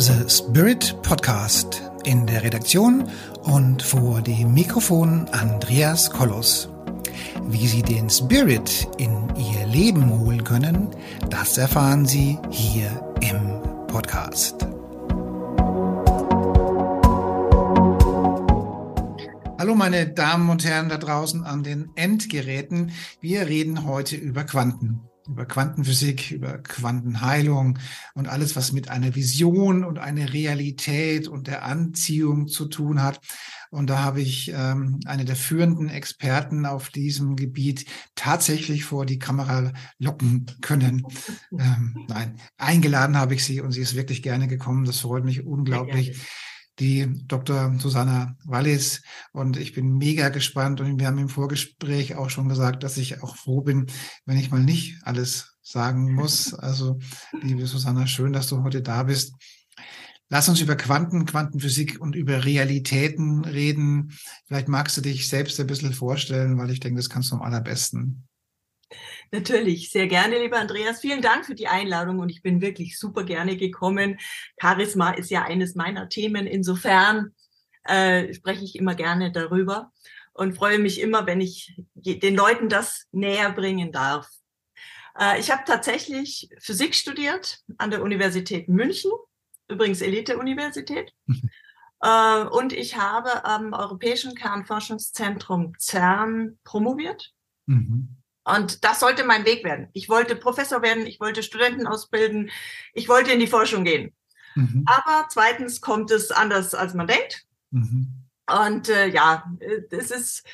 The Spirit Podcast. In der Redaktion und vor dem Mikrofon Andreas Kollos. Wie Sie den Spirit in Ihr Leben holen können, das erfahren Sie hier im Podcast. Hallo meine Damen und Herren da draußen an den Endgeräten. Wir reden heute über Quanten über Quantenphysik, über Quantenheilung und alles, was mit einer Vision und einer Realität und der Anziehung zu tun hat. Und da habe ich ähm, eine der führenden Experten auf diesem Gebiet tatsächlich vor die Kamera locken können. Ähm, nein, eingeladen habe ich sie und sie ist wirklich gerne gekommen. Das freut mich unglaublich die Dr. Susanna Wallis. Und ich bin mega gespannt. Und wir haben im Vorgespräch auch schon gesagt, dass ich auch froh bin, wenn ich mal nicht alles sagen muss. Also, liebe Susanna, schön, dass du heute da bist. Lass uns über Quanten, Quantenphysik und über Realitäten reden. Vielleicht magst du dich selbst ein bisschen vorstellen, weil ich denke, das kannst du am allerbesten. Natürlich, sehr gerne, lieber Andreas. Vielen Dank für die Einladung und ich bin wirklich super gerne gekommen. Charisma ist ja eines meiner Themen. Insofern äh, spreche ich immer gerne darüber und freue mich immer, wenn ich den Leuten das näher bringen darf. Äh, ich habe tatsächlich Physik studiert an der Universität München, übrigens Elite-Universität. Äh, und ich habe am Europäischen Kernforschungszentrum CERN promoviert. Mhm. Und das sollte mein Weg werden. Ich wollte Professor werden, ich wollte Studenten ausbilden, ich wollte in die Forschung gehen. Mhm. Aber zweitens kommt es anders, als man denkt. Mhm. Und äh, ja, es ist,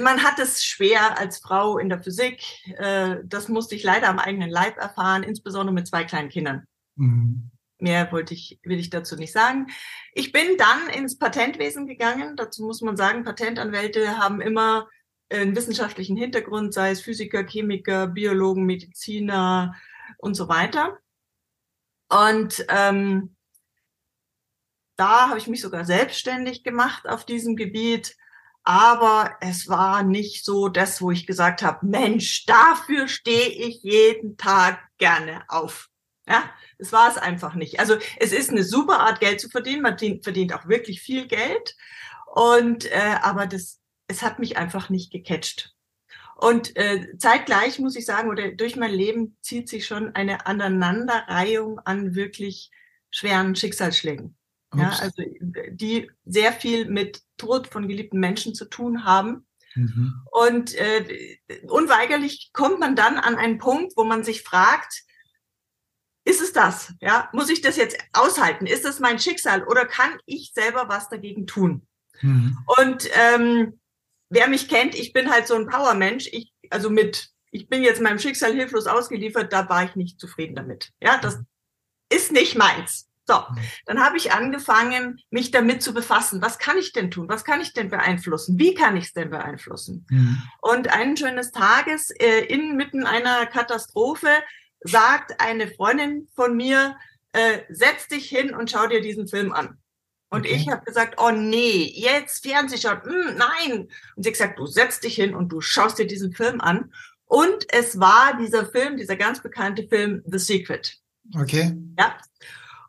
man hat es schwer als Frau in der Physik. Äh, das musste ich leider am eigenen Leib erfahren, insbesondere mit zwei kleinen Kindern. Mhm. Mehr wollte ich, will ich dazu nicht sagen. Ich bin dann ins Patentwesen gegangen. Dazu muss man sagen, Patentanwälte haben immer einen wissenschaftlichen Hintergrund, sei es Physiker, Chemiker, Biologen, Mediziner und so weiter. Und ähm, da habe ich mich sogar selbstständig gemacht auf diesem Gebiet. Aber es war nicht so das, wo ich gesagt habe, Mensch, dafür stehe ich jeden Tag gerne auf. Ja, es war es einfach nicht. Also es ist eine super Art, Geld zu verdienen. Man verdient auch wirklich viel Geld. Und äh, aber das es hat mich einfach nicht gecatcht. Und äh, zeitgleich muss ich sagen, oder durch mein Leben zieht sich schon eine Aneinanderreihung an wirklich schweren Schicksalsschlägen. Ja, also die sehr viel mit Tod von geliebten Menschen zu tun haben. Mhm. Und äh, unweigerlich kommt man dann an einen Punkt, wo man sich fragt, ist es das? Ja, muss ich das jetzt aushalten? Ist das mein Schicksal oder kann ich selber was dagegen tun? Mhm. Und ähm, wer mich kennt, ich bin halt so ein Powermensch. Ich, also mit, ich bin jetzt meinem Schicksal hilflos ausgeliefert, da war ich nicht zufrieden damit. Ja, das mhm. ist nicht meins. So, mhm. dann habe ich angefangen, mich damit zu befassen. Was kann ich denn tun? Was kann ich denn beeinflussen? Wie kann ich es denn beeinflussen? Mhm. Und eines schönes Tages, äh, inmitten einer Katastrophe, sagt eine Freundin von mir, äh, setz dich hin und schau dir diesen Film an. Und okay. ich habe gesagt, oh nee, jetzt Fernsehschauen, mm, nein. Und sie hat gesagt, du setzt dich hin und du schaust dir diesen Film an. Und es war dieser Film, dieser ganz bekannte Film The Secret. Okay. Ja.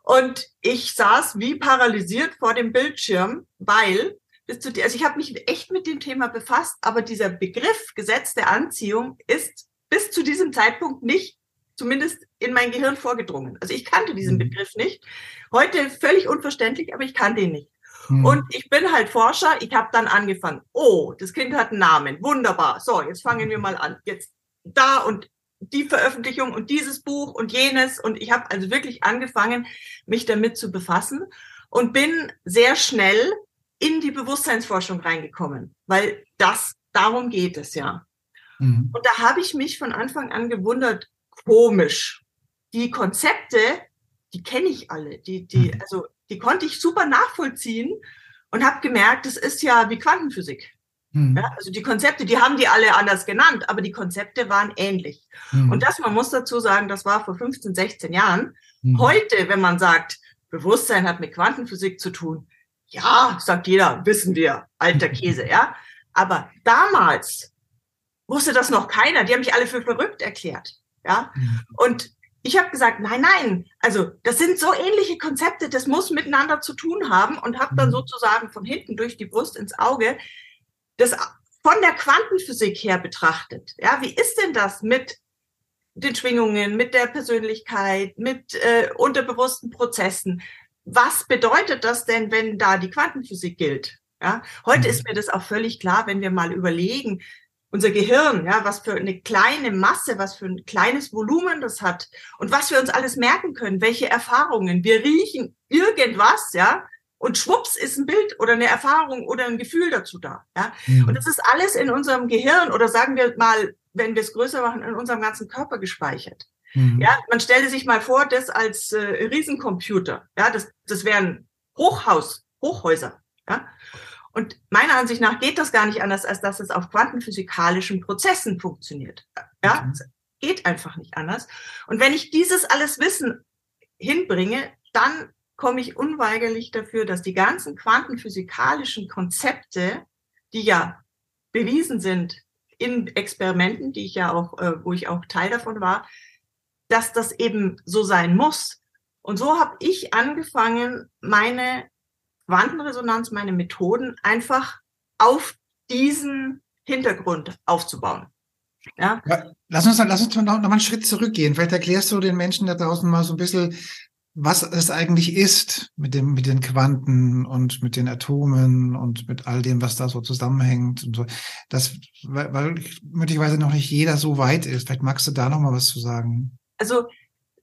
Und ich saß wie paralysiert vor dem Bildschirm, weil bis zu also ich habe mich echt mit dem Thema befasst, aber dieser Begriff Gesetz der Anziehung ist bis zu diesem Zeitpunkt nicht zumindest in mein Gehirn vorgedrungen. Also ich kannte diesen mhm. Begriff nicht. Heute völlig unverständlich, aber ich kannte ihn nicht. Mhm. Und ich bin halt Forscher. Ich habe dann angefangen. Oh, das Kind hat einen Namen. Wunderbar. So, jetzt fangen wir mal an. Jetzt da und die Veröffentlichung und dieses Buch und jenes. Und ich habe also wirklich angefangen, mich damit zu befassen und bin sehr schnell in die Bewusstseinsforschung reingekommen, weil das, darum geht es ja. Mhm. Und da habe ich mich von Anfang an gewundert, komisch. Die Konzepte, die kenne ich alle. Die, die, mhm. also, die konnte ich super nachvollziehen und habe gemerkt, das ist ja wie Quantenphysik. Mhm. Ja, also die Konzepte, die haben die alle anders genannt, aber die Konzepte waren ähnlich. Mhm. Und das, man muss dazu sagen, das war vor 15, 16 Jahren. Mhm. Heute, wenn man sagt, Bewusstsein hat mit Quantenphysik zu tun, ja, sagt jeder, wissen wir, alter Käse, ja. Aber damals wusste das noch keiner. Die haben mich alle für verrückt erklärt. Ja. Mhm. Und ich habe gesagt, nein, nein, also das sind so ähnliche Konzepte, das muss miteinander zu tun haben und habe dann mhm. sozusagen von hinten durch die Brust ins Auge das von der Quantenphysik her betrachtet. Ja, wie ist denn das mit den Schwingungen, mit der Persönlichkeit, mit äh, unterbewussten Prozessen? Was bedeutet das denn, wenn da die Quantenphysik gilt? Ja, heute mhm. ist mir das auch völlig klar, wenn wir mal überlegen, unser Gehirn, ja, was für eine kleine Masse, was für ein kleines Volumen das hat und was wir uns alles merken können, welche Erfahrungen. Wir riechen irgendwas, ja, und schwupps ist ein Bild oder eine Erfahrung oder ein Gefühl dazu da, ja. Mhm. Und das ist alles in unserem Gehirn oder sagen wir mal, wenn wir es größer machen, in unserem ganzen Körper gespeichert. Mhm. Ja, man stelle sich mal vor, das als äh, Riesencomputer, ja, das, das wären Hochhaus, Hochhäuser, ja. Und meiner Ansicht nach geht das gar nicht anders, als dass es auf quantenphysikalischen Prozessen funktioniert. Ja, mhm. geht einfach nicht anders. Und wenn ich dieses alles Wissen hinbringe, dann komme ich unweigerlich dafür, dass die ganzen quantenphysikalischen Konzepte, die ja bewiesen sind in Experimenten, die ich ja auch, äh, wo ich auch Teil davon war, dass das eben so sein muss. Und so habe ich angefangen, meine Quantenresonanz, meine Methoden einfach auf diesen Hintergrund aufzubauen. Ja? ja lass uns, lass uns noch, noch mal einen Schritt zurückgehen. Vielleicht erklärst du den Menschen da draußen mal so ein bisschen, was es eigentlich ist mit dem, mit den Quanten und mit den Atomen und mit all dem, was da so zusammenhängt und so. Das, weil, weil möglicherweise noch nicht jeder so weit ist. Vielleicht magst du da noch mal was zu sagen. Also,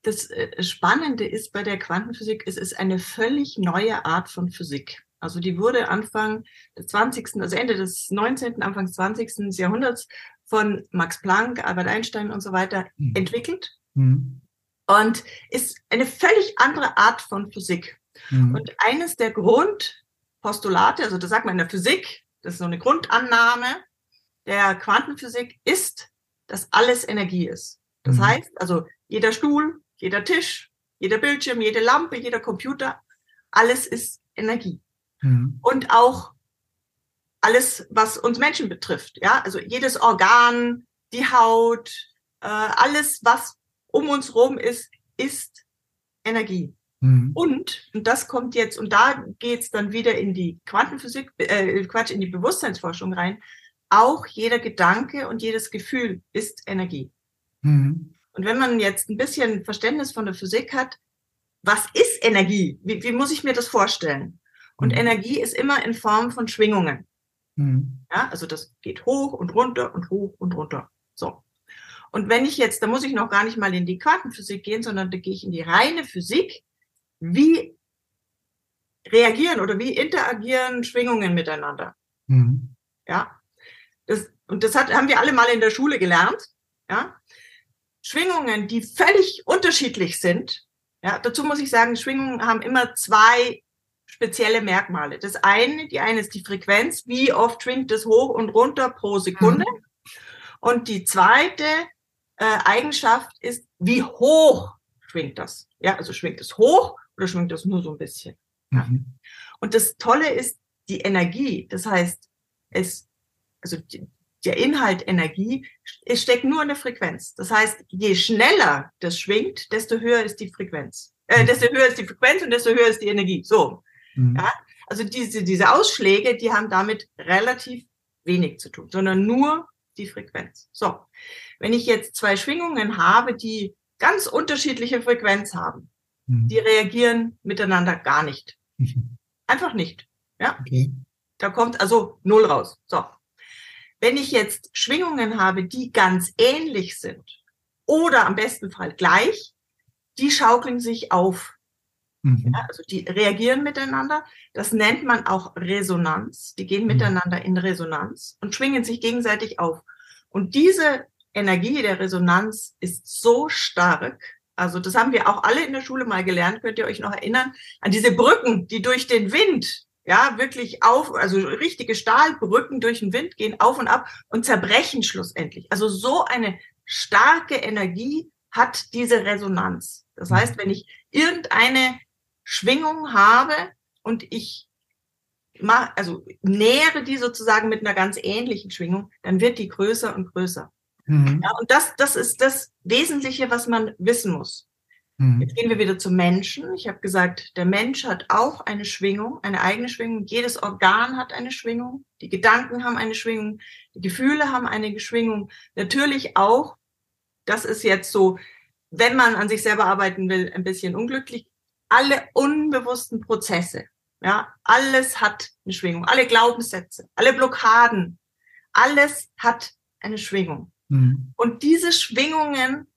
das äh, Spannende ist bei der Quantenphysik, es ist eine völlig neue Art von Physik. Also die wurde Anfang des 20., also Ende des 19., Anfang des 20. Jahrhunderts von Max Planck, Albert Einstein und so weiter mhm. entwickelt mhm. und ist eine völlig andere Art von Physik. Mhm. Und eines der Grundpostulate, also das sagt man in der Physik, das ist so eine Grundannahme der Quantenphysik, ist, dass alles Energie ist. Das mhm. heißt, also jeder Stuhl, jeder Tisch, jeder Bildschirm, jede Lampe, jeder Computer, alles ist Energie. Mhm. Und auch alles, was uns Menschen betrifft. Ja, also jedes Organ, die Haut, äh, alles, was um uns rum ist, ist Energie. Mhm. Und, und das kommt jetzt, und da geht's dann wieder in die Quantenphysik, äh, Quatsch, in die Bewusstseinsforschung rein. Auch jeder Gedanke und jedes Gefühl ist Energie. Mhm. Und wenn man jetzt ein bisschen Verständnis von der Physik hat, was ist Energie? Wie, wie muss ich mir das vorstellen? Und mhm. Energie ist immer in Form von Schwingungen. Mhm. Ja, also das geht hoch und runter und hoch und runter. So. Und wenn ich jetzt, da muss ich noch gar nicht mal in die Quantenphysik gehen, sondern da gehe ich in die reine Physik. Wie reagieren oder wie interagieren Schwingungen miteinander? Mhm. Ja. Das, und das hat, haben wir alle mal in der Schule gelernt. Ja. Schwingungen, die völlig unterschiedlich sind. Ja, dazu muss ich sagen, Schwingungen haben immer zwei spezielle Merkmale. Das eine, die eine ist die Frequenz, wie oft schwingt es hoch und runter pro Sekunde. Mhm. Und die zweite äh, Eigenschaft ist, wie hoch schwingt das. Ja, also schwingt es hoch oder schwingt es nur so ein bisschen. Ja. Mhm. Und das Tolle ist die Energie. Das heißt, es, also die, der Inhalt Energie, es steckt nur in der Frequenz. Das heißt, je schneller das schwingt, desto höher ist die Frequenz. Äh, mhm. desto höher ist die Frequenz und desto höher ist die Energie. So. Mhm. Ja? Also diese, diese Ausschläge, die haben damit relativ wenig zu tun, sondern nur die Frequenz. So. Wenn ich jetzt zwei Schwingungen habe, die ganz unterschiedliche Frequenz haben, mhm. die reagieren miteinander gar nicht. Mhm. Einfach nicht. Ja. Okay. Da kommt also null raus. So. Wenn ich jetzt Schwingungen habe, die ganz ähnlich sind oder am besten Fall gleich, die schaukeln sich auf. Mhm. Ja, also die reagieren miteinander. Das nennt man auch Resonanz. Die gehen mhm. miteinander in Resonanz und schwingen sich gegenseitig auf. Und diese Energie der Resonanz ist so stark. Also das haben wir auch alle in der Schule mal gelernt, könnt ihr euch noch erinnern, an diese Brücken, die durch den Wind ja, wirklich auf, also richtige Stahlbrücken durch den Wind gehen auf und ab und zerbrechen schlussendlich. Also so eine starke Energie hat diese Resonanz. Das heißt, wenn ich irgendeine Schwingung habe und ich mach, also nähere die sozusagen mit einer ganz ähnlichen Schwingung, dann wird die größer und größer. Mhm. Ja, und das, das ist das Wesentliche, was man wissen muss. Mhm. Jetzt gehen wir wieder zum Menschen. Ich habe gesagt, der Mensch hat auch eine Schwingung, eine eigene Schwingung. Jedes Organ hat eine Schwingung. Die Gedanken haben eine Schwingung. Die Gefühle haben eine Schwingung. Natürlich auch, das ist jetzt so, wenn man an sich selber arbeiten will, ein bisschen unglücklich. Alle unbewussten Prozesse, ja, alles hat eine Schwingung. Alle Glaubenssätze, alle Blockaden, alles hat eine Schwingung. Mhm. Und diese Schwingungen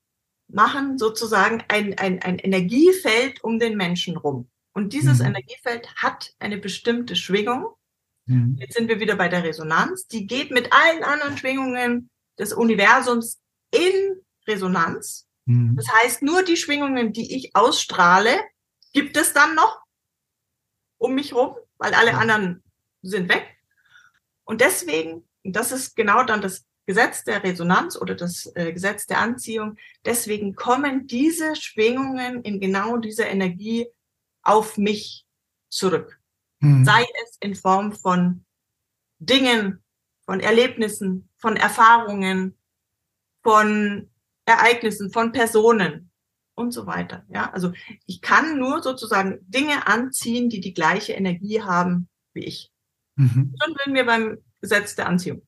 machen sozusagen ein, ein, ein Energiefeld um den Menschen rum. Und dieses mhm. Energiefeld hat eine bestimmte Schwingung. Mhm. Jetzt sind wir wieder bei der Resonanz. Die geht mit allen anderen Schwingungen des Universums in Resonanz. Mhm. Das heißt, nur die Schwingungen, die ich ausstrahle, gibt es dann noch um mich rum, weil alle anderen sind weg. Und deswegen, das ist genau dann das Gesetz der Resonanz oder das äh, Gesetz der Anziehung. Deswegen kommen diese Schwingungen in genau dieser Energie auf mich zurück. Mhm. Sei es in Form von Dingen, von Erlebnissen, von Erfahrungen, von Ereignissen, von Personen und so weiter. Ja, also ich kann nur sozusagen Dinge anziehen, die die gleiche Energie haben wie ich. Mhm. Schon sind wir beim Gesetz der Anziehung.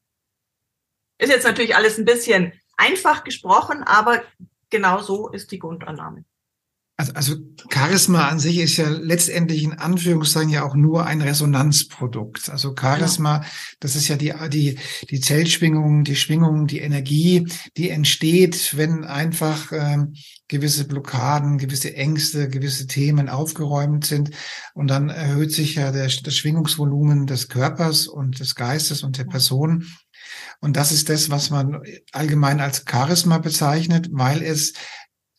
Ist jetzt natürlich alles ein bisschen einfach gesprochen, aber genau so ist die Grundannahme. Also, also Charisma an sich ist ja letztendlich in Anführungszeichen ja auch nur ein Resonanzprodukt. Also Charisma, genau. das ist ja die, die, die Zellschwingung, die Schwingung, die Energie, die entsteht, wenn einfach ähm, gewisse Blockaden, gewisse Ängste, gewisse Themen aufgeräumt sind. Und dann erhöht sich ja der, das Schwingungsvolumen des Körpers und des Geistes und der Person. Und das ist das, was man allgemein als Charisma bezeichnet, weil es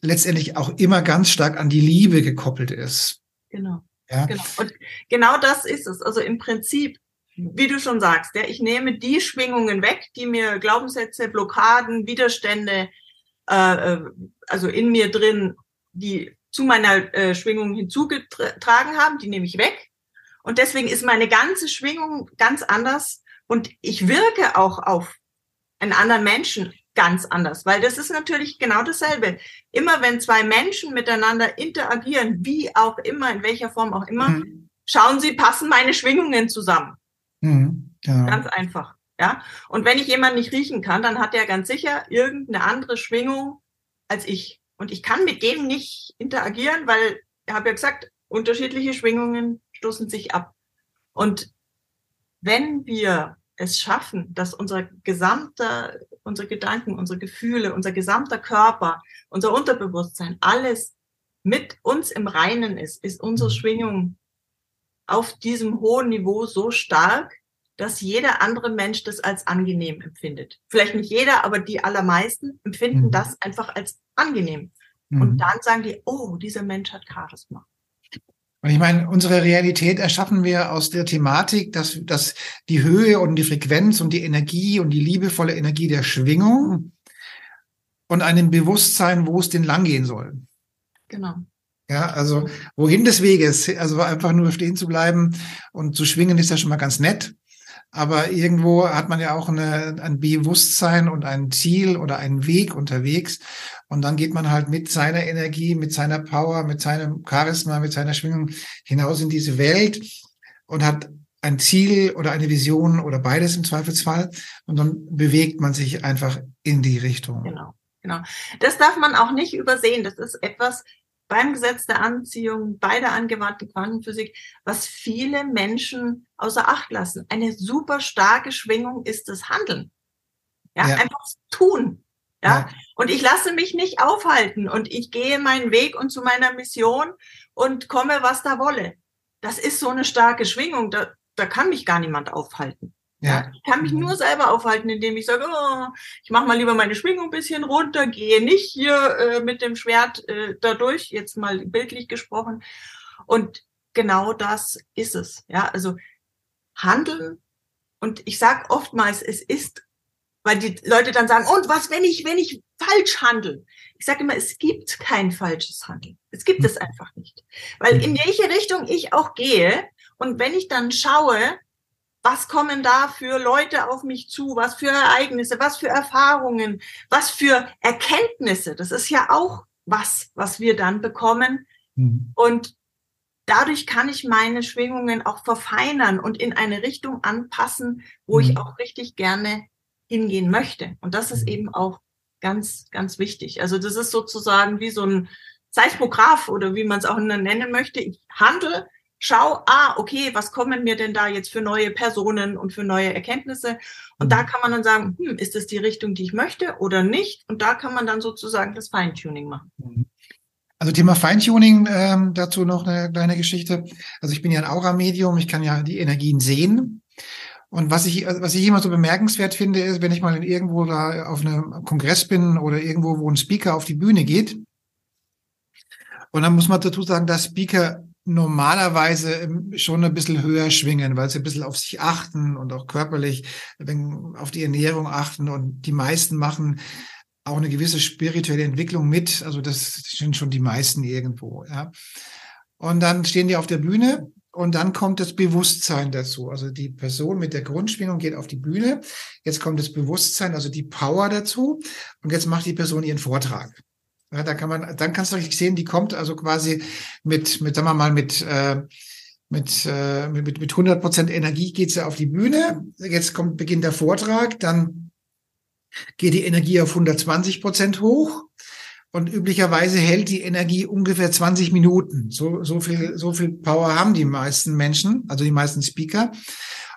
letztendlich auch immer ganz stark an die Liebe gekoppelt ist. Genau. Ja? genau. Und genau das ist es. Also im Prinzip, wie du schon sagst, ja, ich nehme die Schwingungen weg, die mir Glaubenssätze, Blockaden, Widerstände, äh, äh also in mir drin, die zu meiner äh, Schwingung hinzugetragen haben, die nehme ich weg. Und deswegen ist meine ganze Schwingung ganz anders und ich wirke auch auf einen anderen Menschen ganz anders, weil das ist natürlich genau dasselbe. Immer wenn zwei Menschen miteinander interagieren, wie auch immer, in welcher Form auch immer, mhm. schauen sie, passen meine Schwingungen zusammen. Mhm, ja. Ganz einfach. Ja. Und wenn ich jemanden nicht riechen kann, dann hat er ganz sicher irgendeine andere Schwingung als ich. Und ich kann mit dem nicht interagieren, weil, ich habe ja gesagt, unterschiedliche Schwingungen stoßen sich ab. Und wenn wir es schaffen, dass unser gesamter, unsere Gedanken, unsere Gefühle, unser gesamter Körper, unser Unterbewusstsein, alles mit uns im Reinen ist, ist unsere mhm. Schwingung auf diesem hohen Niveau so stark, dass jeder andere Mensch das als angenehm empfindet. Vielleicht nicht jeder, aber die allermeisten empfinden mhm. das einfach als angenehm. Mhm. Und dann sagen die, oh, dieser Mensch hat Charisma. Und ich meine, unsere Realität erschaffen wir aus der Thematik, dass, dass die Höhe und die Frequenz und die Energie und die liebevolle Energie der Schwingung und einem Bewusstsein, wo es denn langgehen soll. Genau. Ja, also wohin des Weges, also einfach nur stehen zu bleiben und zu schwingen ist ja schon mal ganz nett. Aber irgendwo hat man ja auch eine, ein Bewusstsein und ein Ziel oder einen Weg unterwegs. Und dann geht man halt mit seiner Energie, mit seiner Power, mit seinem Charisma, mit seiner Schwingung hinaus in diese Welt und hat ein Ziel oder eine Vision oder beides im Zweifelsfall. Und dann bewegt man sich einfach in die Richtung. Genau, genau. Das darf man auch nicht übersehen. Das ist etwas, beim Gesetz der Anziehung, bei der angewandten Quantenphysik, was viele Menschen außer Acht lassen. Eine super starke Schwingung ist das Handeln. Ja, ja. einfach tun. Ja? ja. Und ich lasse mich nicht aufhalten und ich gehe meinen Weg und zu meiner Mission und komme, was da wolle. Das ist so eine starke Schwingung, da, da kann mich gar niemand aufhalten. Ja. Ich kann mich mhm. nur selber aufhalten, indem ich sage, oh, ich mache mal lieber meine Schwingung ein bisschen runter, gehe nicht hier äh, mit dem Schwert äh, dadurch, jetzt mal bildlich gesprochen. Und genau das ist es. Ja, also handeln. Und ich sage oftmals, es ist, weil die Leute dann sagen, und was, wenn ich, wenn ich falsch handle? Ich sage immer, es gibt kein falsches Handeln. Es gibt es einfach nicht. Weil in welche Richtung ich auch gehe und wenn ich dann schaue, was kommen da für Leute auf mich zu, was für Ereignisse, was für Erfahrungen, was für Erkenntnisse. Das ist ja auch was, was wir dann bekommen. Mhm. Und dadurch kann ich meine Schwingungen auch verfeinern und in eine Richtung anpassen, wo mhm. ich auch richtig gerne hingehen möchte. Und das ist mhm. eben auch ganz, ganz wichtig. Also das ist sozusagen wie so ein Seismograph oder wie man es auch nennen möchte. Ich handle, schau, ah, okay, was kommen mir denn da jetzt für neue Personen und für neue Erkenntnisse? Und mhm. da kann man dann sagen, hm, ist das die Richtung, die ich möchte oder nicht? Und da kann man dann sozusagen das Feintuning machen. Mhm. Also Thema Feintuning, ähm, dazu noch eine kleine Geschichte. Also ich bin ja ein Aura-Medium, ich kann ja die Energien sehen. Und was ich, was ich immer so bemerkenswert finde, ist, wenn ich mal irgendwo da auf einem Kongress bin oder irgendwo, wo ein Speaker auf die Bühne geht. Und dann muss man dazu sagen, dass Speaker normalerweise ähm, schon ein bisschen höher schwingen, weil sie ein bisschen auf sich achten und auch körperlich auf die Ernährung achten. Und die meisten machen auch eine gewisse spirituelle Entwicklung mit. Also das sind schon die meisten irgendwo. Ja. Und dann stehen die auf der Bühne und dann kommt das Bewusstsein dazu. Also die Person mit der Grundschwingung geht auf die Bühne. Jetzt kommt das Bewusstsein, also die Power dazu. Und jetzt macht die Person ihren Vortrag. Ja, da kann man, dann kannst du richtig sehen, die kommt also quasi mit, mit, sagen wir mal, mit, äh, mit, äh, mit, mit 100 Prozent Energie geht sie auf die Bühne. Jetzt kommt, beginnt der Vortrag, dann geht die Energie auf 120 Prozent hoch. Und üblicherweise hält die Energie ungefähr 20 Minuten. So, so viel, so viel Power haben die meisten Menschen, also die meisten Speaker.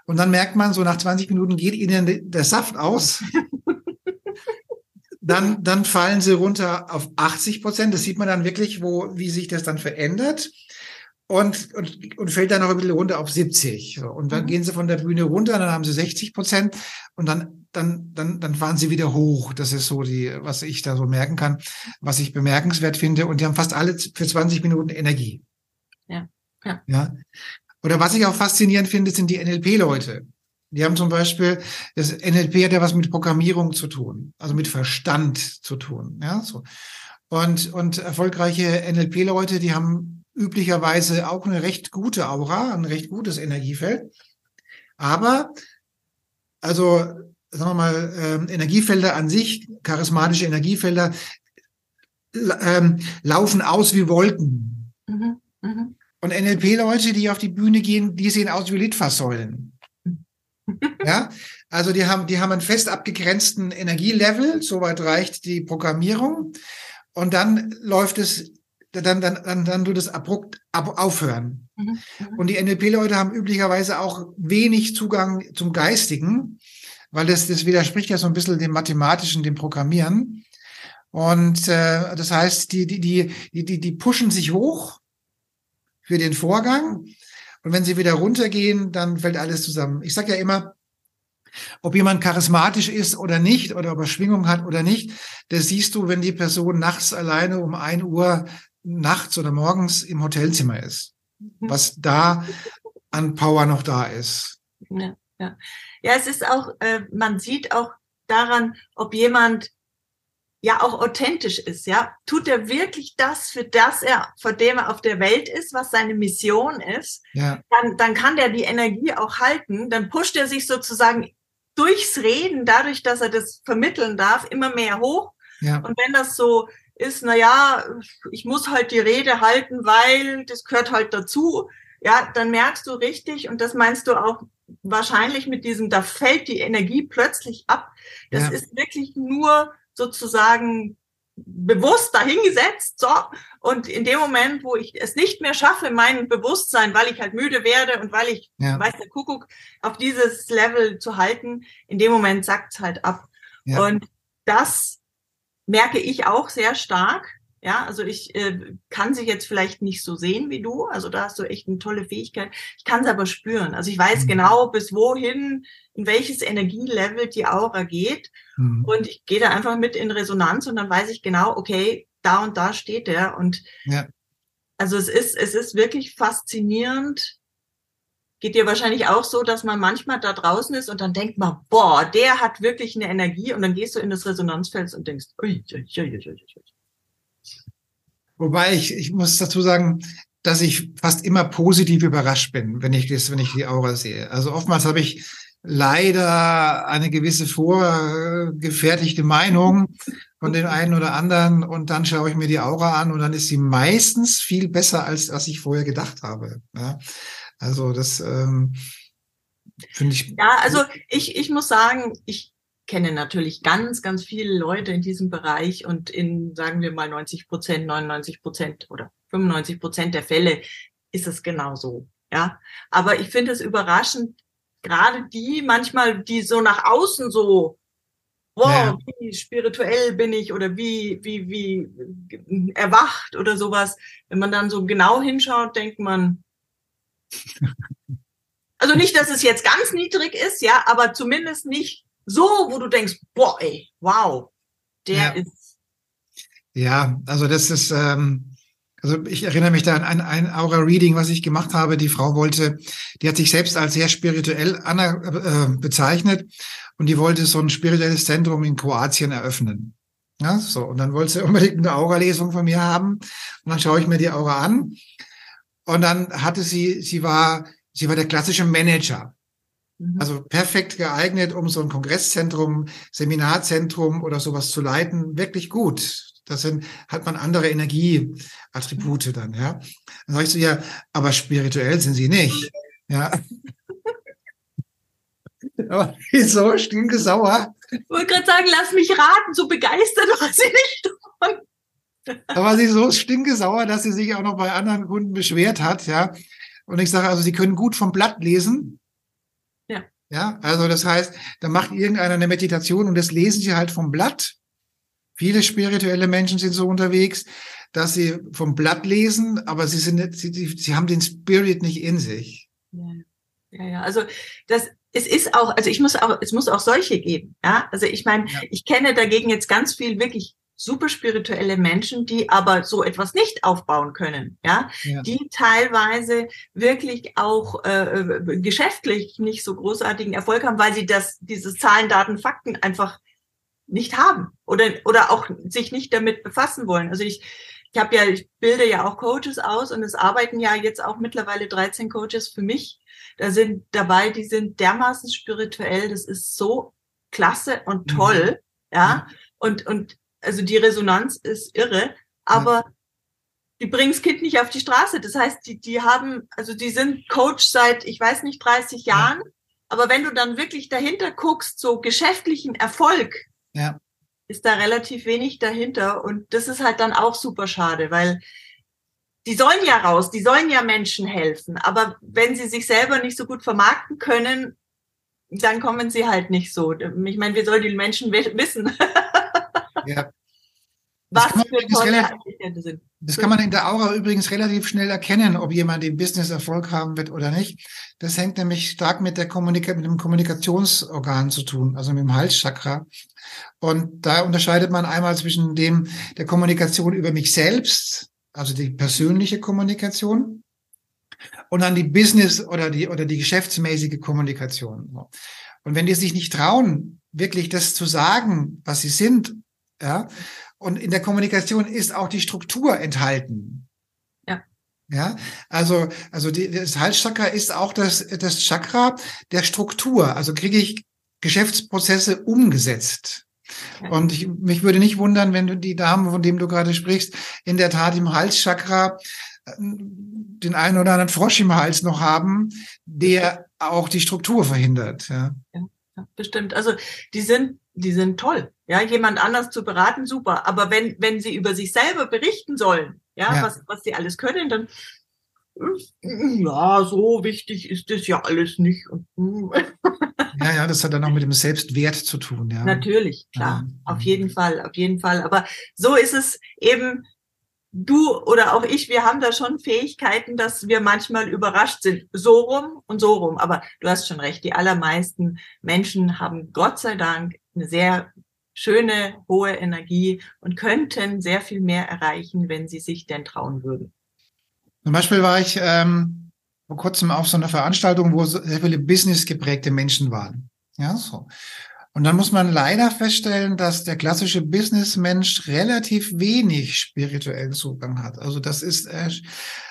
Und dann merkt man, so nach 20 Minuten geht ihnen der Saft aus. dann, dann fallen sie runter auf 80 Prozent. Das sieht man dann wirklich, wo, wie sich das dann verändert. Und, und, und fällt dann noch ein bisschen runter auf 70. Und dann mhm. gehen sie von der Bühne runter, dann haben sie 60 Prozent. Und dann dann, dann, dann fahren sie wieder hoch. Das ist so die, was ich da so merken kann, was ich bemerkenswert finde. Und die haben fast alle für 20 Minuten Energie. Ja. Ja. ja. Oder was ich auch faszinierend finde, sind die NLP-Leute. Die haben zum Beispiel, das NLP hat ja was mit Programmierung zu tun, also mit Verstand zu tun. Ja, so. Und, und erfolgreiche NLP-Leute, die haben üblicherweise auch eine recht gute Aura, ein recht gutes Energiefeld. Aber, also sagen wir mal, ähm, Energiefelder an sich, charismatische Energiefelder, ähm, laufen aus wie Wolken. Mhm, mh. Und NLP-Leute, die auf die Bühne gehen, die sehen aus wie Litfaßsäulen. ja, also die haben, die haben einen fest abgegrenzten Energielevel, soweit reicht die Programmierung. Und dann läuft es, dann, dann, dann, dann tut es abrupt ab, aufhören. Mhm, mhm. Und die NLP-Leute haben üblicherweise auch wenig Zugang zum Geistigen weil das, das widerspricht ja so ein bisschen dem Mathematischen, dem Programmieren. Und äh, das heißt, die, die, die, die, die pushen sich hoch für den Vorgang. Und wenn sie wieder runtergehen, dann fällt alles zusammen. Ich sage ja immer, ob jemand charismatisch ist oder nicht, oder ob er Schwingung hat oder nicht, das siehst du, wenn die Person nachts alleine um ein Uhr nachts oder morgens im Hotelzimmer ist. Mhm. Was da an Power noch da ist. Ja, ja. Ja, es ist auch, äh, man sieht auch daran, ob jemand ja auch authentisch ist, ja. Tut er wirklich das, für das er, vor dem er auf der Welt ist, was seine Mission ist, ja. dann, dann kann der die Energie auch halten, dann pusht er sich sozusagen durchs Reden, dadurch, dass er das vermitteln darf, immer mehr hoch. Ja. Und wenn das so ist, na ja, ich muss halt die Rede halten, weil das gehört halt dazu, ja, dann merkst du richtig, und das meinst du auch wahrscheinlich mit diesem, da fällt die Energie plötzlich ab. Das ja. ist wirklich nur sozusagen bewusst dahingesetzt, so. Und in dem Moment, wo ich es nicht mehr schaffe, mein Bewusstsein, weil ich halt müde werde und weil ich, ja. weiß der Kuckuck, auf dieses Level zu halten, in dem Moment sackt's halt ab. Ja. Und das merke ich auch sehr stark. Ja, also ich äh, kann sie jetzt vielleicht nicht so sehen wie du. Also da hast du echt eine tolle Fähigkeit. Ich kann es aber spüren. Also ich weiß mhm. genau, bis wohin, in welches Energielevel die Aura geht. Mhm. Und ich gehe da einfach mit in Resonanz und dann weiß ich genau, okay, da und da steht der. Und ja. also es ist, es ist wirklich faszinierend. Geht dir wahrscheinlich auch so, dass man manchmal da draußen ist und dann denkt man, boah, der hat wirklich eine Energie und dann gehst du in das Resonanzfeld und denkst, ui, ui, ui, ui, ui. Wobei ich, ich muss dazu sagen, dass ich fast immer positiv überrascht bin, wenn ich das, wenn ich die Aura sehe. Also oftmals habe ich leider eine gewisse vorgefertigte Meinung von den einen oder anderen und dann schaue ich mir die Aura an und dann ist sie meistens viel besser, als was ich vorher gedacht habe. Ja? Also das ähm, finde ich. Ja, also ich, ich muss sagen, ich kenne natürlich ganz, ganz viele Leute in diesem Bereich und in, sagen wir mal, 90 Prozent, 99 Prozent oder 95 Prozent der Fälle ist es genauso. Ja, aber ich finde es überraschend, gerade die manchmal, die so nach außen so, wow, ja. wie spirituell bin ich oder wie, wie, wie erwacht oder sowas. Wenn man dann so genau hinschaut, denkt man, also nicht, dass es jetzt ganz niedrig ist, ja, aber zumindest nicht so, wo du denkst, boah, ey, wow, der ja. ist. Ja, also das ist, ähm, also ich erinnere mich da an ein Aura-Reading, was ich gemacht habe. Die Frau wollte, die hat sich selbst als sehr spirituell äh, bezeichnet und die wollte so ein spirituelles Zentrum in Kroatien eröffnen. Ja, so. Und dann wollte sie unbedingt eine Aura-Lesung von mir haben. Und dann schaue ich mir die Aura an. Und dann hatte sie, sie war, sie war der klassische Manager. Mhm. Also perfekt geeignet, um so ein Kongresszentrum, Seminarzentrum oder sowas zu leiten. Wirklich gut. Das sind, hat man andere Energieattribute dann, ja. Dann sag ich so, ja, aber spirituell sind sie nicht, ja. aber wieso stinkesauer? Ich wollte gerade sagen, lass mich raten, so begeistert war sie nicht davon. Da war sie so stinkesauer, dass sie sich auch noch bei anderen Kunden beschwert hat, ja. Und ich sage also, sie können gut vom Blatt lesen. Ja. Ja, also das heißt, da macht irgendeiner eine Meditation und das lesen sie halt vom Blatt. Viele spirituelle Menschen sind so unterwegs, dass sie vom Blatt lesen, aber sie sind nicht, sie, sie haben den Spirit nicht in sich. Ja, ja, ja. also das es ist auch, also ich muss auch, es muss auch solche geben. Ja, also ich meine, ja. ich kenne dagegen jetzt ganz viel wirklich super spirituelle Menschen, die aber so etwas nicht aufbauen können, ja, ja. die teilweise wirklich auch äh, geschäftlich nicht so großartigen Erfolg haben, weil sie das, dieses Zahlen, Daten, Fakten einfach nicht haben oder, oder auch sich nicht damit befassen wollen. Also ich, ich habe ja, ich bilde ja auch Coaches aus und es arbeiten ja jetzt auch mittlerweile 13 Coaches für mich. Da sind dabei, die sind dermaßen spirituell, das ist so klasse und mhm. toll, mhm. ja. Und, und also die Resonanz ist irre, aber mhm. die bringen das Kind nicht auf die Straße. Das heißt, die, die haben, also die sind Coach seit, ich weiß nicht, 30 Jahren. Aber wenn du dann wirklich dahinter guckst, so geschäftlichen Erfolg, ja. ist da relativ wenig dahinter. Und das ist halt dann auch super schade, weil die sollen ja raus, die sollen ja Menschen helfen. Aber wenn sie sich selber nicht so gut vermarkten können, dann kommen sie halt nicht so. Ich meine, wie soll die Menschen wissen? ja. Was für tolle sind. Das kann man in der Aura übrigens relativ schnell erkennen, ob jemand im Business Erfolg haben wird oder nicht. Das hängt nämlich stark mit der Kommunika mit dem Kommunikationsorgan zu tun, also mit dem Halschakra. Und da unterscheidet man einmal zwischen dem der Kommunikation über mich selbst, also die persönliche Kommunikation, und dann die Business oder die oder die geschäftsmäßige Kommunikation. Und wenn die sich nicht trauen, wirklich das zu sagen, was sie sind, ja, und in der Kommunikation ist auch die Struktur enthalten. Ja. Ja, also, also die, das Halschakra ist auch das, das Chakra der Struktur. Also kriege ich Geschäftsprozesse umgesetzt. Und ich, mich würde nicht wundern, wenn du die Dame, von dem du gerade sprichst, in der Tat im Halschakra äh, den einen oder anderen Frosch im Hals noch haben, der auch die Struktur verhindert. Ja. ja, bestimmt. Also die sind, die sind toll. Ja, jemand anders zu beraten, super. Aber wenn, wenn sie über sich selber berichten sollen, ja, ja. was, was sie alles können, dann ja, so wichtig ist das ja alles nicht. ja, ja, das hat dann auch mit dem Selbstwert zu tun, ja. Natürlich, klar. Ja. Auf jeden Fall, auf jeden Fall. Aber so ist es eben, du oder auch ich, wir haben da schon Fähigkeiten, dass wir manchmal überrascht sind. So rum und so rum. Aber du hast schon recht, die allermeisten Menschen haben Gott sei Dank eine sehr schöne, hohe Energie und könnten sehr viel mehr erreichen, wenn sie sich denn trauen würden. Zum Beispiel war ich ähm, vor kurzem auf so einer Veranstaltung, wo sehr viele business geprägte Menschen waren. Ja, so. Und dann muss man leider feststellen, dass der klassische Businessmensch relativ wenig spirituellen Zugang hat. Also das ist, äh,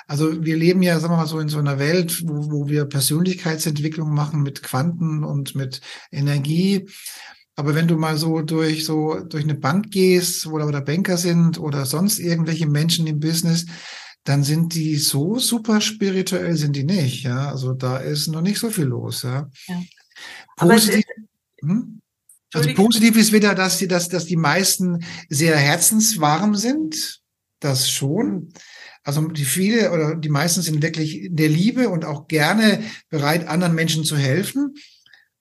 also wir leben ja, sagen wir mal so, in so einer Welt, wo, wo wir Persönlichkeitsentwicklung machen mit Quanten und mit Energie. Aber wenn du mal so durch so durch eine Bank gehst, wo da Banker sind oder sonst irgendwelche Menschen im Business, dann sind die so super spirituell sind die nicht, ja. Also da ist noch nicht so viel los, ja. ja. Positiv, hm? Also positiv ist wieder, dass die, dass, dass die meisten sehr herzenswarm sind. Das schon. Also die viele oder die meisten sind wirklich in der Liebe und auch gerne bereit, anderen Menschen zu helfen.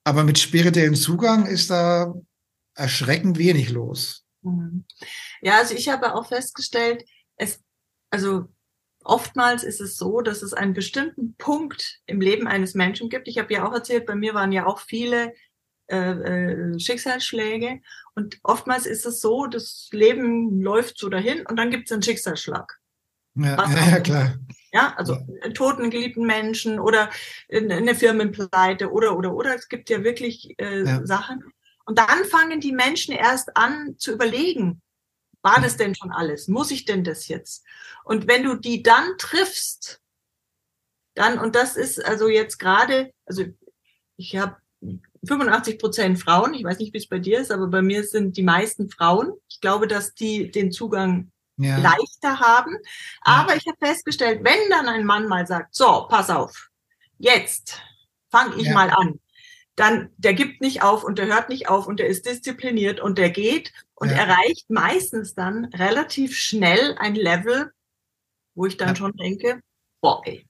Aber mit spirituellem Zugang ist da erschreckend wenig los. Mhm. Ja, also ich habe auch festgestellt, es, also oftmals ist es so, dass es einen bestimmten Punkt im Leben eines Menschen gibt. Ich habe ja auch erzählt, bei mir waren ja auch viele äh, äh, Schicksalsschläge. Und oftmals ist es so, das Leben läuft so dahin und dann gibt es einen Schicksalsschlag. Ja, ja, ja, klar. Ja, also ja. toten geliebten Menschen oder eine Firmenpleite oder oder oder. Es gibt ja wirklich äh, ja. Sachen. Und dann fangen die Menschen erst an zu überlegen, war das denn schon alles? Muss ich denn das jetzt? Und wenn du die dann triffst, dann, und das ist also jetzt gerade, also ich habe 85 Prozent Frauen, ich weiß nicht, wie es bei dir ist, aber bei mir sind die meisten Frauen. Ich glaube, dass die den Zugang ja. leichter haben. Aber ja. ich habe festgestellt, wenn dann ein Mann mal sagt, so, pass auf, jetzt fange ich ja. mal an, dann der gibt nicht auf und der hört nicht auf und der ist diszipliniert und der geht und erreicht meistens dann relativ schnell ein Level, wo ich dann schon denke, boah, ey.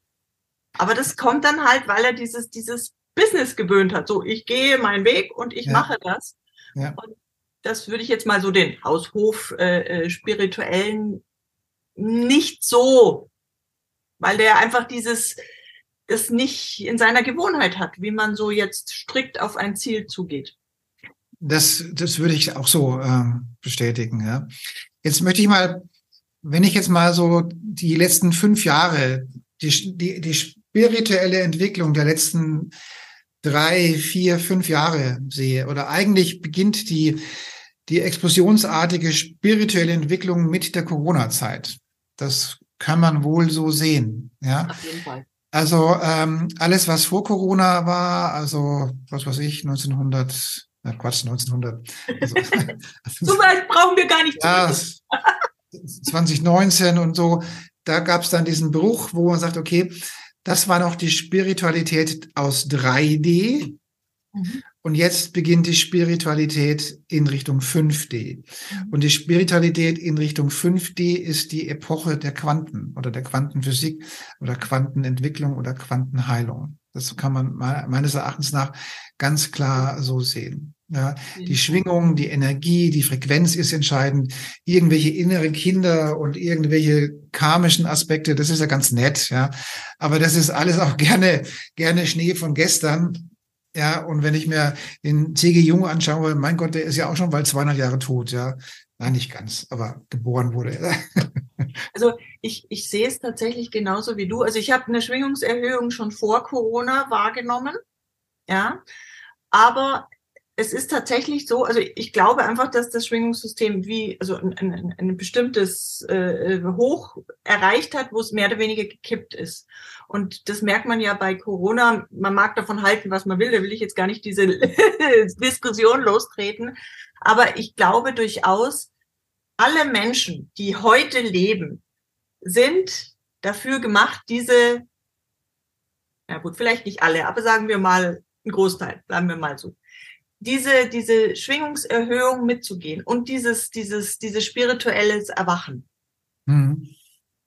Aber das kommt dann halt, weil er dieses, dieses Business gewöhnt hat. So, ich gehe meinen Weg und ich mache das. Ja. Und das würde ich jetzt mal so den Haushof äh, äh, spirituellen nicht so, weil der einfach dieses das nicht in seiner Gewohnheit hat, wie man so jetzt strikt auf ein Ziel zugeht. Das, das würde ich auch so äh, bestätigen. Ja. Jetzt möchte ich mal, wenn ich jetzt mal so die letzten fünf Jahre, die, die, die spirituelle Entwicklung der letzten drei, vier, fünf Jahre sehe, oder eigentlich beginnt die die explosionsartige spirituelle Entwicklung mit der Corona-Zeit. Das kann man wohl so sehen. Ja. Auf jeden Fall. Also ähm, alles, was vor Corona war, also was weiß ich, 1900, na Quatsch, 1900. Also, so weit brauchen wir gar nicht ja, 2019 und so, da gab es dann diesen Bruch, wo man sagt, okay, das war noch die Spiritualität aus 3D. Mhm. Und jetzt beginnt die Spiritualität in Richtung 5D. Mhm. Und die Spiritualität in Richtung 5D ist die Epoche der Quanten oder der Quantenphysik oder Quantenentwicklung oder Quantenheilung. Das kann man meines Erachtens nach ganz klar so sehen. Ja, die Schwingung, die Energie, die Frequenz ist entscheidend. Irgendwelche innere Kinder und irgendwelche karmischen Aspekte, das ist ja ganz nett, ja. Aber das ist alles auch gerne, gerne Schnee von gestern. Ja, und wenn ich mir den C.G. Jung anschaue, mein Gott, der ist ja auch schon bald 200 Jahre tot, ja. Nein, nicht ganz, aber geboren wurde er. Also ich, ich sehe es tatsächlich genauso wie du. Also ich habe eine Schwingungserhöhung schon vor Corona wahrgenommen, ja. Aber es ist tatsächlich so, also ich glaube einfach, dass das Schwingungssystem wie, also ein, ein, ein bestimmtes äh, Hoch erreicht hat, wo es mehr oder weniger gekippt ist. Und das merkt man ja bei Corona. Man mag davon halten, was man will. Da will ich jetzt gar nicht diese Diskussion lostreten. Aber ich glaube durchaus, alle Menschen, die heute leben, sind dafür gemacht, diese, ja gut, vielleicht nicht alle, aber sagen wir mal ein Großteil, bleiben wir mal so diese, diese Schwingungserhöhung mitzugehen und dieses, dieses, dieses spirituelles Erwachen. Mhm.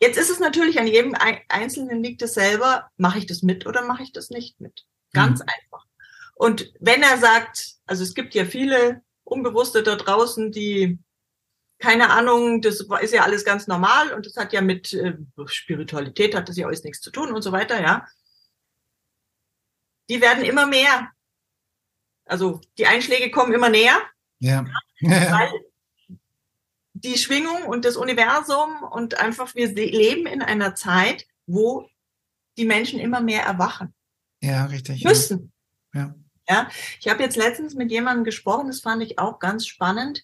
Jetzt ist es natürlich an jedem Einzelnen liegt es selber, mache ich das mit oder mache ich das nicht mit? Ganz mhm. einfach. Und wenn er sagt, also es gibt ja viele Unbewusste da draußen, die keine Ahnung, das ist ja alles ganz normal und das hat ja mit äh, Spiritualität hat das ja alles nichts zu tun und so weiter, ja. Die werden immer mehr also die Einschläge kommen immer näher. Ja. Weil die Schwingung und das Universum und einfach wir leben in einer Zeit, wo die Menschen immer mehr erwachen. Ja, richtig. Müssen. Ja. Ja, ich habe jetzt letztens mit jemandem gesprochen, das fand ich auch ganz spannend.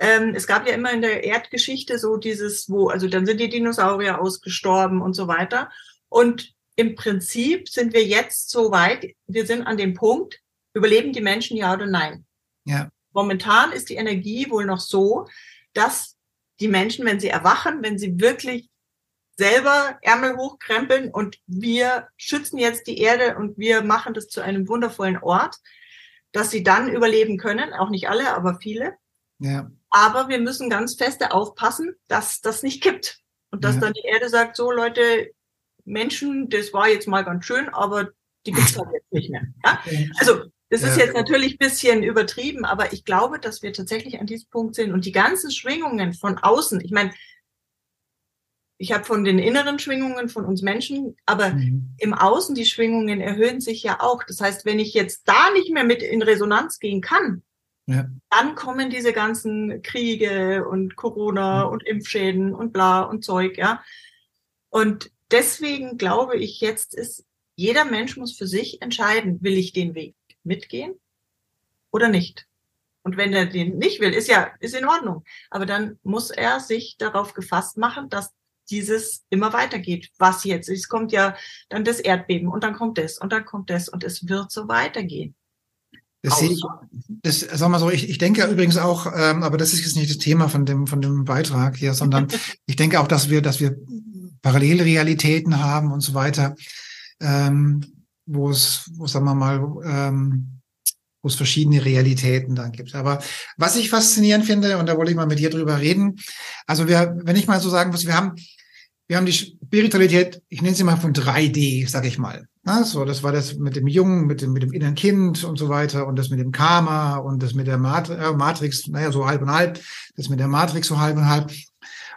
Ähm, es gab ja immer in der Erdgeschichte so dieses, wo, also dann sind die Dinosaurier ausgestorben und so weiter. Und im Prinzip sind wir jetzt so weit, wir sind an dem Punkt, Überleben die Menschen ja oder nein? Ja. momentan ist die Energie wohl noch so, dass die Menschen, wenn sie erwachen, wenn sie wirklich selber Ärmel hochkrempeln und wir schützen jetzt die Erde und wir machen das zu einem wundervollen Ort, dass sie dann überleben können. Auch nicht alle, aber viele. Ja. Aber wir müssen ganz feste aufpassen, dass das nicht kippt. Und dass ja. dann die Erde sagt, so Leute, Menschen, das war jetzt mal ganz schön, aber die gibt's halt jetzt nicht mehr. Ja? Also das ist jetzt natürlich bisschen übertrieben, aber ich glaube, dass wir tatsächlich an diesem Punkt sind und die ganzen Schwingungen von außen, ich meine, ich habe von den inneren Schwingungen von uns Menschen, aber mhm. im Außen die Schwingungen erhöhen sich ja auch. Das heißt, wenn ich jetzt da nicht mehr mit in Resonanz gehen kann, ja. dann kommen diese ganzen Kriege und Corona mhm. und Impfschäden und bla und Zeug, ja. Und deswegen glaube ich, jetzt ist jeder Mensch muss für sich entscheiden, will ich den Weg mitgehen oder nicht. Und wenn er den nicht will, ist ja, ist in Ordnung. Aber dann muss er sich darauf gefasst machen, dass dieses immer weitergeht. Was jetzt? Es kommt ja dann das Erdbeben und dann kommt das und dann kommt das und es wird so weitergehen. Das sehe ich, das, sag mal so, ich, ich denke übrigens auch, ähm, aber das ist jetzt nicht das Thema von dem, von dem Beitrag hier, sondern ich denke auch, dass wir, dass wir Parallelrealitäten haben und so weiter, ähm, wo es, wo sagen wir mal, ähm, wo es verschiedene Realitäten dann gibt. Aber was ich faszinierend finde, und da wollte ich mal mit dir drüber reden, also wir, wenn ich mal so sagen muss, wir haben, wir haben die Spiritualität, ich nenne sie mal von 3D, sag ich mal. Na, so, das war das mit dem Jungen, mit dem, mit dem inneren Kind und so weiter und das mit dem Karma und das mit der Mat äh, Matrix, naja, so halb und halb, das mit der Matrix so halb und halb.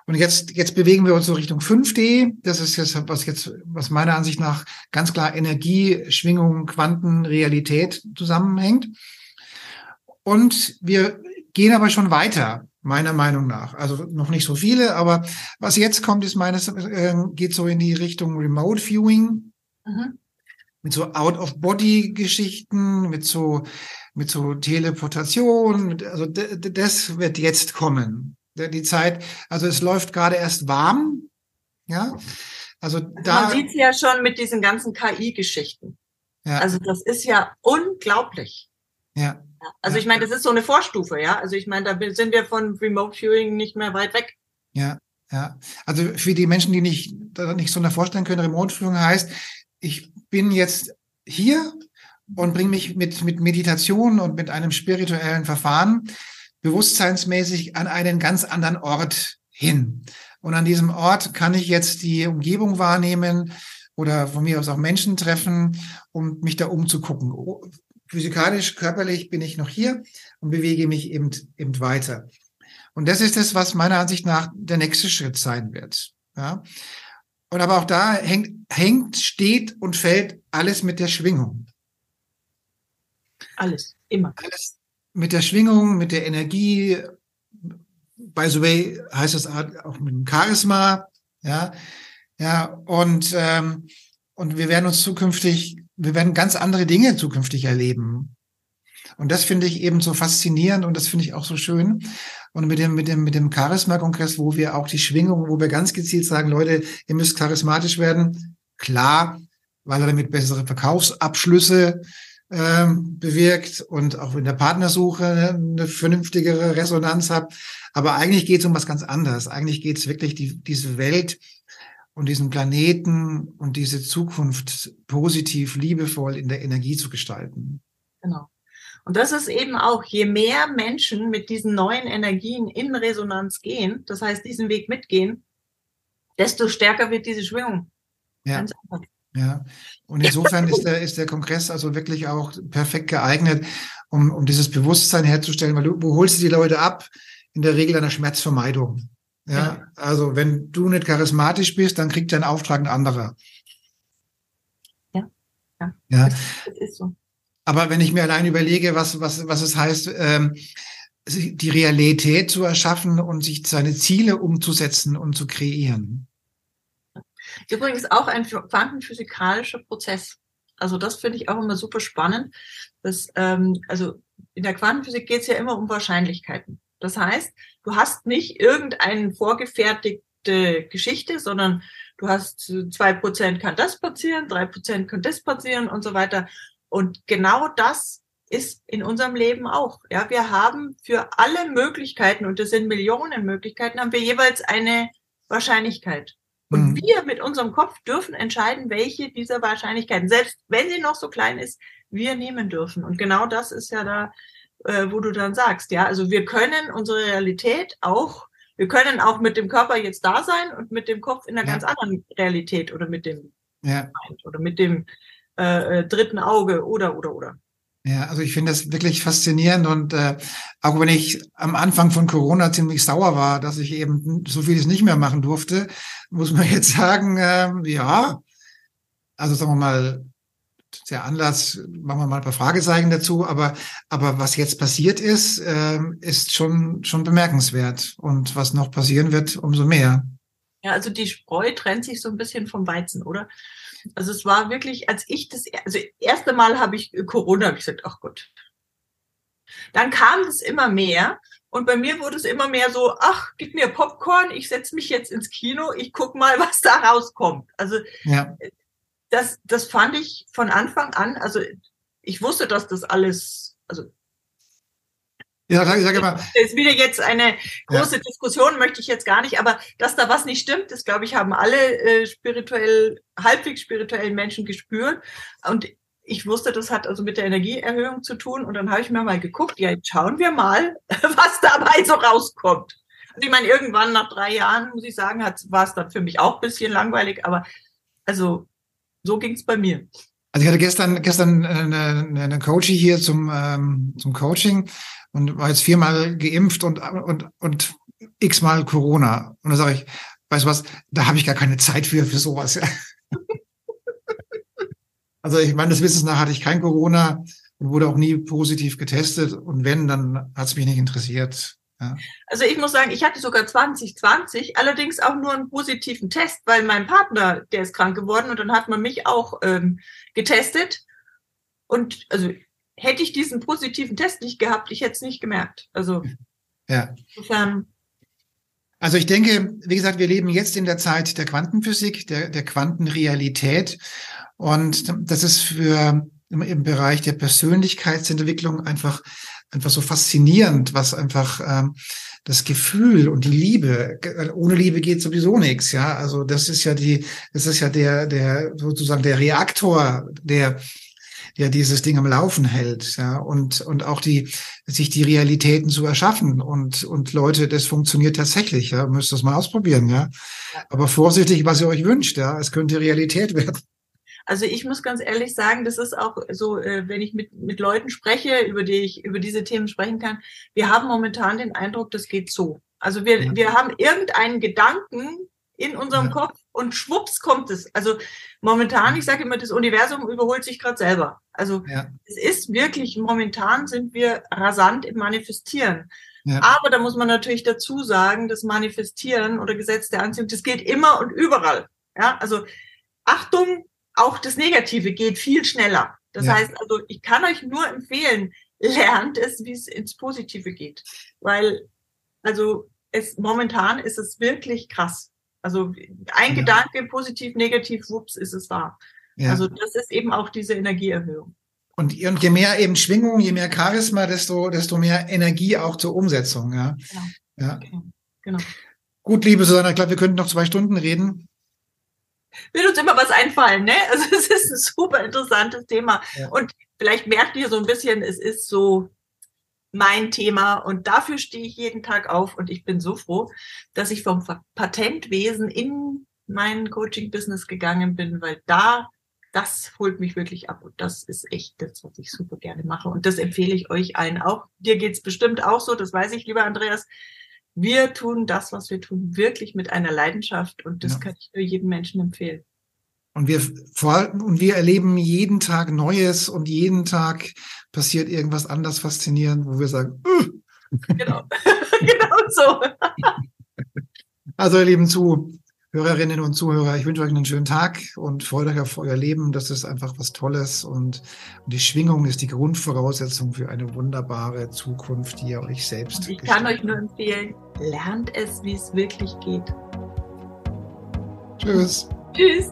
Und jetzt, jetzt bewegen wir uns so Richtung 5D. Das ist jetzt, was jetzt, was meiner Ansicht nach ganz klar Energie, Schwingung, Quanten, Realität zusammenhängt. Und wir gehen aber schon weiter meiner Meinung nach. Also noch nicht so viele, aber was jetzt kommt, ist meines, äh, geht so in die Richtung Remote Viewing. Mhm. Mit so Out-of-Body-Geschichten, mit so, mit so Teleportation, mit, also das wird jetzt kommen. Die Zeit, also es läuft gerade erst warm, ja. Also da. Man sieht ja schon mit diesen ganzen KI-Geschichten. Ja. Also das ist ja unglaublich. Ja. Also ich meine, das ist so eine Vorstufe, ja. Also ich meine, da sind wir von Remote Viewing nicht mehr weit weg. Ja, ja. Also für die Menschen, die nicht, nicht so eine vorstellen können, Remote Viewing heißt, ich bin jetzt hier und bringe mich mit, mit Meditation und mit einem spirituellen Verfahren bewusstseinsmäßig an einen ganz anderen Ort hin. Und an diesem Ort kann ich jetzt die Umgebung wahrnehmen oder von mir aus auch Menschen treffen, um mich da umzugucken physikalisch, körperlich bin ich noch hier und bewege mich eben, eben weiter. Und das ist es, was meiner Ansicht nach der nächste Schritt sein wird. Ja. Und aber auch da hängt, hängt, steht und fällt alles mit der Schwingung. Alles, immer. Alles mit der Schwingung, mit der Energie. By the way, heißt das auch mit dem Charisma. Ja, ja, und, ähm, und wir werden uns zukünftig wir werden ganz andere Dinge zukünftig erleben. Und das finde ich eben so faszinierend und das finde ich auch so schön. Und mit dem, mit dem, mit dem Charisma-Kongress, wo wir auch die Schwingung, wo wir ganz gezielt sagen, Leute, ihr müsst charismatisch werden. Klar, weil er damit bessere Verkaufsabschlüsse ähm, bewirkt und auch in der Partnersuche eine vernünftigere Resonanz hat. Aber eigentlich geht es um was ganz anderes. Eigentlich geht es wirklich die, diese Welt und diesen Planeten und diese Zukunft positiv, liebevoll in der Energie zu gestalten. Genau. Und das ist eben auch, je mehr Menschen mit diesen neuen Energien in Resonanz gehen, das heißt diesen Weg mitgehen, desto stärker wird diese Schwingung. Ja. Ja, und insofern ist der, ist der Kongress also wirklich auch perfekt geeignet, um, um dieses Bewusstsein herzustellen, weil du, wo holst du die Leute ab? In der Regel einer Schmerzvermeidung. Ja, also wenn du nicht charismatisch bist, dann kriegt dein Auftrag ein anderer. Ja, ja, ja. Das, das ist so. Aber wenn ich mir allein überlege, was, was, was es heißt, ähm, die Realität zu erschaffen und sich seine Ziele umzusetzen und zu kreieren. Übrigens auch ein quantenphysikalischer Prozess. Also das finde ich auch immer super spannend. Dass, ähm, also in der Quantenphysik geht es ja immer um Wahrscheinlichkeiten. Das heißt, du hast nicht irgendeine vorgefertigte Geschichte, sondern du hast zwei Prozent kann das passieren, drei Prozent kann das passieren und so weiter. Und genau das ist in unserem Leben auch. Ja, wir haben für alle Möglichkeiten, und das sind Millionen Möglichkeiten, haben wir jeweils eine Wahrscheinlichkeit. Und mhm. wir mit unserem Kopf dürfen entscheiden, welche dieser Wahrscheinlichkeiten, selbst wenn sie noch so klein ist, wir nehmen dürfen. Und genau das ist ja da, äh, wo du dann sagst, ja, also wir können unsere Realität auch, wir können auch mit dem Körper jetzt da sein und mit dem Kopf in einer ja. ganz anderen Realität oder mit dem ja. Oder mit dem äh, äh dritten Auge oder oder oder. Ja, also ich finde das wirklich faszinierend und äh, auch wenn ich am Anfang von Corona ziemlich sauer war, dass ich eben so vieles nicht mehr machen durfte, muss man jetzt sagen, äh, ja, also sagen wir mal, der Anlass, machen wir mal ein paar Fragezeichen dazu, aber, aber was jetzt passiert ist, äh, ist schon, schon bemerkenswert und was noch passieren wird, umso mehr. Ja, also die Spreu trennt sich so ein bisschen vom Weizen, oder? Also es war wirklich, als ich das, also erste Mal habe ich Corona, habe ich gesagt, ach Gott. Dann kam es immer mehr und bei mir wurde es immer mehr so, ach, gib mir Popcorn, ich setze mich jetzt ins Kino, ich guck mal, was da rauskommt. Also ja. das, das fand ich von Anfang an, also ich wusste, dass das alles, also ja, sag, sag mal. Das ist wieder jetzt eine große ja. Diskussion, möchte ich jetzt gar nicht, aber dass da was nicht stimmt, das glaube ich, haben alle äh, spirituell, halbwegs spirituellen Menschen gespürt. Und ich wusste, das hat also mit der Energieerhöhung zu tun. Und dann habe ich mir mal geguckt, ja, jetzt schauen wir mal, was dabei so rauskommt. Und ich meine, irgendwann nach drei Jahren, muss ich sagen, war es dann für mich auch ein bisschen langweilig, aber also so ging es bei mir. Also ich hatte gestern gestern eine, eine Coachie hier zum ähm, zum Coaching und war jetzt viermal geimpft und und und x-mal Corona. Und da sage ich, weißt du was, da habe ich gar keine Zeit für für sowas. also ich meine, das Wissens nach hatte ich kein Corona und wurde auch nie positiv getestet. Und wenn, dann hat es mich nicht interessiert. Ja. Also ich muss sagen, ich hatte sogar 2020, allerdings auch nur einen positiven Test, weil mein Partner, der ist krank geworden und dann hat man mich auch ähm, getestet. Und also hätte ich diesen positiven Test nicht gehabt, ich hätte es nicht gemerkt. Also ja. insofern. Also ich denke, wie gesagt, wir leben jetzt in der Zeit der Quantenphysik, der, der Quantenrealität. Und das ist für im, im Bereich der Persönlichkeitsentwicklung einfach einfach so faszinierend, was einfach ähm, das Gefühl und die Liebe, ohne Liebe geht sowieso nichts, ja. Also das ist ja die, das ist ja der, der sozusagen der Reaktor, der der dieses Ding am Laufen hält, ja, und, und auch die, sich die Realitäten zu erschaffen und, und Leute, das funktioniert tatsächlich, ja, müsst das mal ausprobieren, ja. Aber vorsichtig, was ihr euch wünscht, ja, es könnte Realität werden. Also ich muss ganz ehrlich sagen, das ist auch so, äh, wenn ich mit, mit Leuten spreche, über die ich über diese Themen sprechen kann, wir haben momentan den Eindruck, das geht so. Also wir, ja. wir haben irgendeinen Gedanken in unserem ja. Kopf und schwupps kommt es. Also momentan, ich sage immer, das Universum überholt sich gerade selber. Also ja. es ist wirklich, momentan sind wir rasant im Manifestieren. Ja. Aber da muss man natürlich dazu sagen, das Manifestieren oder Gesetz der Anziehung, das geht immer und überall. Ja, also Achtung, auch das Negative geht viel schneller. Das ja. heißt also, ich kann euch nur empfehlen, lernt es, wie es ins Positive geht. Weil, also, es, momentan ist es wirklich krass. Also, ein ja. Gedanke, positiv, negativ, wups, ist es wahr. Ja. Also, das ist eben auch diese Energieerhöhung. Und, je mehr eben Schwingung, je mehr Charisma, desto, desto mehr Energie auch zur Umsetzung, ja. Genau. Ja. Genau. genau. Gut, liebe Susanne, ich glaube, wir könnten noch zwei Stunden reden wird uns immer was einfallen, ne? Also es ist ein super interessantes Thema. Ja. Und vielleicht merkt ihr so ein bisschen, es ist so mein Thema und dafür stehe ich jeden Tag auf und ich bin so froh, dass ich vom Patentwesen in mein Coaching-Business gegangen bin, weil da, das holt mich wirklich ab und das ist echt das, was ich super gerne mache und das empfehle ich euch allen auch. Dir geht's bestimmt auch so, das weiß ich, lieber Andreas wir tun das, was wir tun, wirklich mit einer Leidenschaft und das ja. kann ich nur jedem Menschen empfehlen. Und wir vor und wir erleben jeden Tag Neues und jeden Tag passiert irgendwas anders faszinierend, wo wir sagen, uh. genau, genau so. also ihr lieben zu, Hörerinnen und Zuhörer, ich wünsche euch einen schönen Tag und freut euch auf euer Leben. Das ist einfach was Tolles und, die Schwingung ist die Grundvoraussetzung für eine wunderbare Zukunft, die ihr euch selbst. Und ich kann euch nur empfehlen, lernt es, wie es wirklich geht. Tschüss. Tschüss.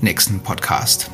nächsten Podcast.